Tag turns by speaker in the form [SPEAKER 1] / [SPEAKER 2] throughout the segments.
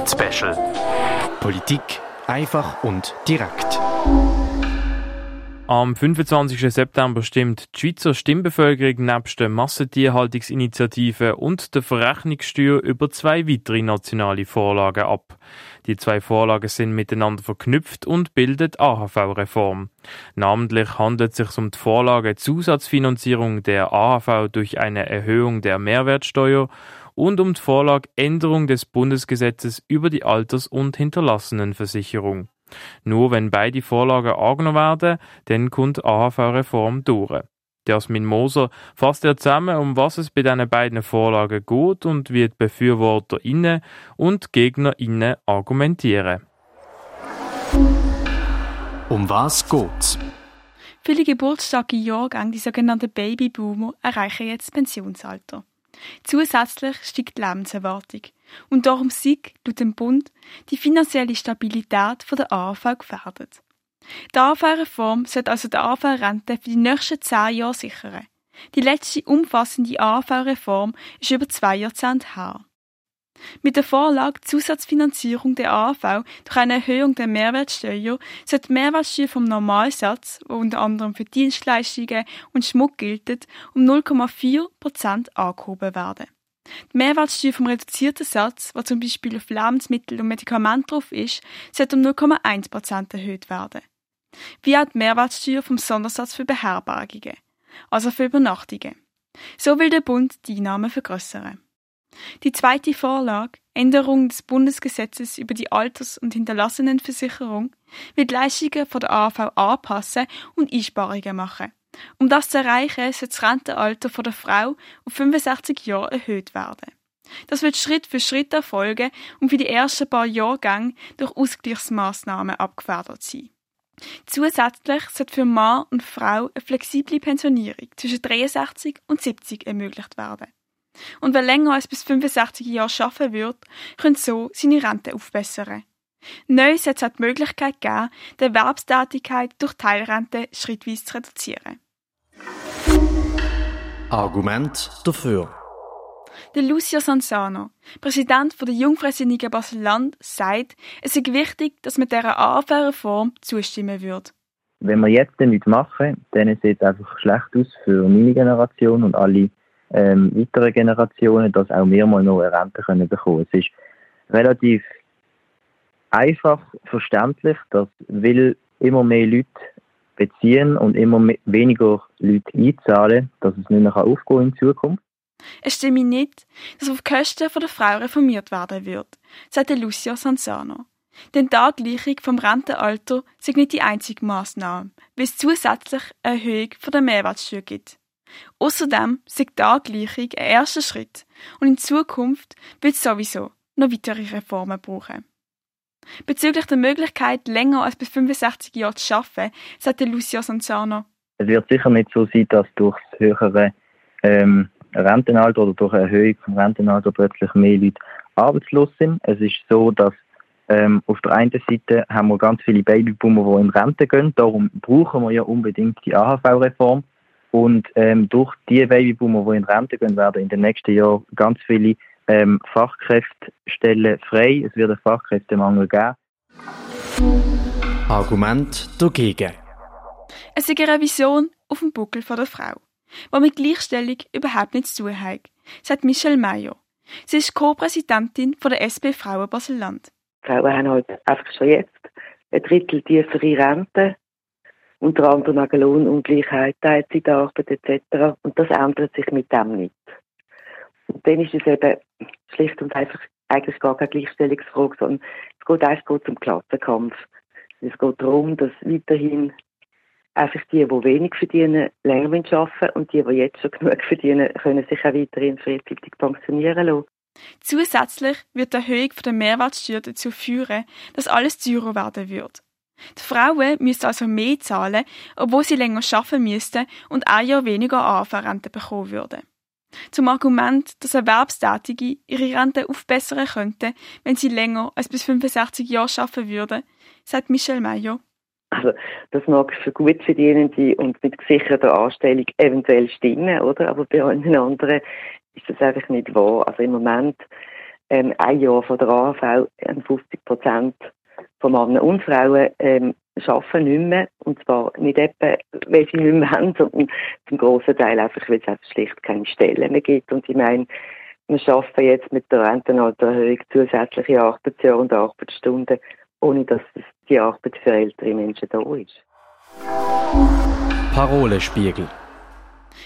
[SPEAKER 1] Polit-Special. Politik einfach und direkt.
[SPEAKER 2] Am 25. September stimmt die Schweizer Stimmbevölkerung nebst der Massentierhaltungsinitiative und der Verrechnungssteuer über zwei weitere nationale Vorlagen ab. Die zwei Vorlagen sind miteinander verknüpft und bilden AHV-Reform. Namentlich handelt es sich um die Vorlage Zusatzfinanzierung der AHV durch eine Erhöhung der Mehrwertsteuer und um die Vorlage Änderung des Bundesgesetzes über die Alters- und Hinterlassenenversicherung. Nur wenn beide Vorlagen angenommen werden, dann kommt AHV-Reform durch. Jasmin Moser fasst er zusammen, um was es bei diesen beiden Vorlagen geht und wie die BefürworterInnen und GegnerInnen argumentieren.
[SPEAKER 1] Um was geht's?
[SPEAKER 3] Viele geburtsstarke Jahrgänge, die sogenannten Babyboomer, erreichen jetzt das Pensionsalter. Zusätzlich steigt die Lebenserwartung. Und darum siegt, laut dem Bund, die finanzielle Stabilität der AHV gefährdet. Die AHV-Reform sollte also die AHV-Rente für die nächsten zehn Jahre sichern. Die letzte umfassende AHV-Reform ist über zwei Jahrzehnte her. Mit der Vorlage Zusatzfinanzierung der AHV durch eine Erhöhung der Mehrwertsteuer sollte die Mehrwertsteuer vom Normalsatz, wo unter anderem für Dienstleistungen und Schmuck gilt, um 0,4 Prozent angehoben werden. Die Mehrwertsteuer vom reduzierten Satz, wo zum Beispiel auf Lebensmittel und Medikamente drauf ist, sollte um 0,1 Prozent erhöht werden. Wie auch die Mehrwertsteuer vom Sondersatz für Beherbergungen, also für Übernachtungen. So will der Bund die Einnahmen vergrößern. Die zweite Vorlage, Änderung des Bundesgesetzes über die Alters- und Hinterlassenenversicherung, wird Leistungen von der AV anpassen und Einsparungen machen. Um das zu erreichen, soll das Rentenalter von der Frau auf 65 Jahre erhöht werden. Das wird Schritt für Schritt erfolgen und für die ersten paar Jahrgänge durch Ausgleichsmaßnahmen abgefedert sein. Zusätzlich sollte für Mann und Frau eine flexible Pensionierung zwischen 63 und 70 ermöglicht werden. Und wer länger als bis 65 Jahre arbeiten wird, könnte so seine Rente aufbessern. Neu soll es auch die Möglichkeit geben, die Erwerbstätigkeit durch Teilrente schrittweise zu reduzieren.
[SPEAKER 1] Argument dafür.
[SPEAKER 3] Der Lucio Sanzano, Präsident der Jungfreisinnigen Basel-Land, sagt, es ist wichtig, dass man dieser AV-Reform zustimmen würde.
[SPEAKER 4] Wenn wir jetzt nichts machen, dann sieht es einfach schlecht aus für meine Generation und alle ähm, weiteren Generationen, dass auch wir mal noch eine Rente können bekommen. Es ist relativ einfach verständlich, dass will immer mehr Leute beziehen und immer mehr, weniger Leute einzahlen, dass es nicht mehr aufgehen in Zukunft.
[SPEAKER 3] Es stimme nicht, dass auf Kosten der Frau reformiert werden wird, sagte Lucio Sanzano. Denn die Angleichung vom Rentenalter sei nicht die einzige Maßnahme, weil es zusätzlich eine Erhöhung der Mehrwertsteuer gibt. Außerdem sei die Angleichung ein erster Schritt und in Zukunft wird es sowieso noch weitere Reformen brauchen. Bezüglich der Möglichkeit, länger als bis 65 Jahre zu arbeiten, sagte Lucio Sanzano.
[SPEAKER 4] Es wird sicher nicht so sein, dass durch das höhere ähm, Rentenalter oder durch eine Erhöhung vom Rentenalter plötzlich mehr Leute arbeitslos sind. Es ist so, dass ähm, auf der einen Seite haben wir ganz viele Babyboomer, die in Rente gehen. Darum brauchen wir ja unbedingt die AHV-Reform. Und ähm, durch die Babyboomer, die in Rente gehen, werden in den nächsten Jahren ganz viele ähm, Fachkräftestellen frei. Es wird einen Fachkräftemangel geben.
[SPEAKER 1] Argument dagegen.
[SPEAKER 3] Es ist eine Revision auf dem Buckel von der Frau, die mit Gleichstellung überhaupt nichts zu tun hat, sagt Michelle Mayo. Sie ist Co-Präsidentin der SP Frauen Basel-Land.
[SPEAKER 5] Frauen haben halt einfach schon jetzt ein Drittel tiefere Rente, unter anderem wegen Lohnungleichheit, Teilzeitarbeit etc. Und das ändert sich mit dem nicht. Und dann ist es eben schlicht und einfach eigentlich gar keine Gleichstellungsfrage, sondern es geht einfach um Klassenkampf. Es geht darum, dass weiterhin einfach die, die wenig verdienen, länger arbeiten und die, die jetzt schon genug verdienen, können sich auch weiterhin frühzeitig pensionieren lassen.
[SPEAKER 3] Zusätzlich wird die Erhöhung der Mehrwertsteuer dazu führen, dass alles teurer werden wird. Die Frauen müssen also mehr zahlen, obwohl sie länger arbeiten müssten und ein Jahr weniger AV-Rente bekommen würden. Zum Argument, dass Erwerbstätige ihre Rente aufbessern könnten, wenn sie länger als bis 65 Jahre arbeiten würden, sagt Michel Mayo.
[SPEAKER 5] Also, das mag für Gutverdienende und mit gesicherter Anstellung eventuell stimmen, oder? Aber bei allen anderen ist das einfach nicht wahr. Also im Moment ähm, ein Jahr von der AHV 50 Prozent von Männern und Frauen ähm, arbeiten nicht mehr. Und zwar nicht etwa, weil sie nicht mehr haben, sondern zum grossen Teil einfach, weil es einfach schlicht keine Stellen mehr gibt. Und ich meine, wir schaffen jetzt mit der Rentenaltererhöhung zusätzliche Arbeitsjahre und Arbeitsstunden, ohne dass die Arbeit für ältere Menschen da ist.
[SPEAKER 1] Parolespiegel.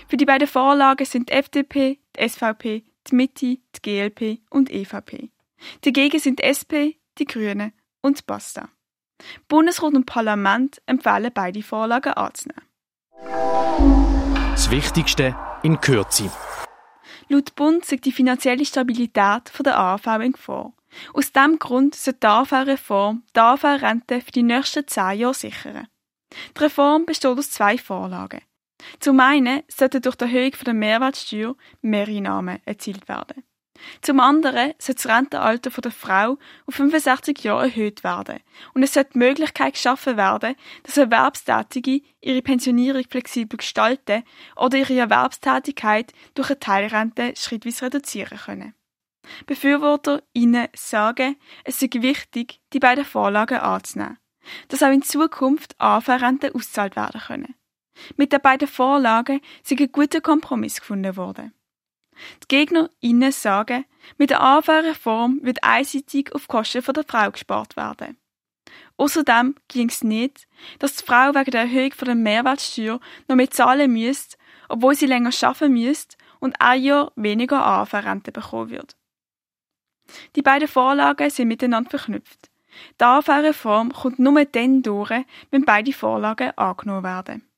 [SPEAKER 3] Für die beiden Vorlagen sind die FDP, die SVP, die Mitte, die GLP und EVP. Dagegen sind die SP, die Grünen und Basta. Bundesrat und Parlament empfehlen beide Vorlagen anzunehmen.
[SPEAKER 1] Das Wichtigste in Kürze.
[SPEAKER 3] Laut Bund sieht die finanzielle Stabilität der AV in Gefahr. Aus diesem Grund soll die AV-Reform die AV-Rente für die nächsten zehn Jahre sichern. Die Reform besteht aus zwei Vorlagen. Zum einen sollten durch die Erhöhung der Mehrwertsteuer mehr Einnahmen erzielt werden. Zum anderen soll das Rentenalter der Frau auf 65 Jahre erhöht werden und es soll die Möglichkeit geschaffen werden, dass Erwerbstätige ihre Pensionierung flexibel gestalten oder ihre Erwerbstätigkeit durch eine Teilrente schrittweise reduzieren können. BefürworterInnen sagen, es sei wichtig, die beiden Vorlagen anzunehmen, dass auch in Zukunft AV-Renten ausgezahlt werden können. Mit den beiden Vorlagen sei ein guter Kompromiss gefunden worden. Die GegnerInnen sagen, mit der AV-Reform wird einseitig auf Kosten der Frau gespart werden. Außerdem ging es nicht, dass die Frau wegen der Erhöhung der Mehrwertsteuer noch mehr zahlen müsste, obwohl sie länger arbeiten müsste und ein Jahr weniger AV-Rente bekommen wird. Die beiden Vorlagen sind miteinander verknüpft. Die AV-Reform kommt nur dann durch, wenn beide Vorlagen angenommen werden.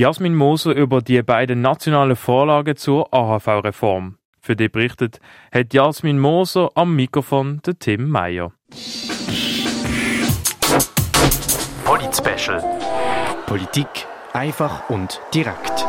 [SPEAKER 2] Jasmin Moser über die beiden nationalen Vorlagen zur AHV-Reform. Für die berichtet hat Jasmin Moser am Mikrofon der Tim Meyer.
[SPEAKER 1] Polit Special. Politik einfach und direkt.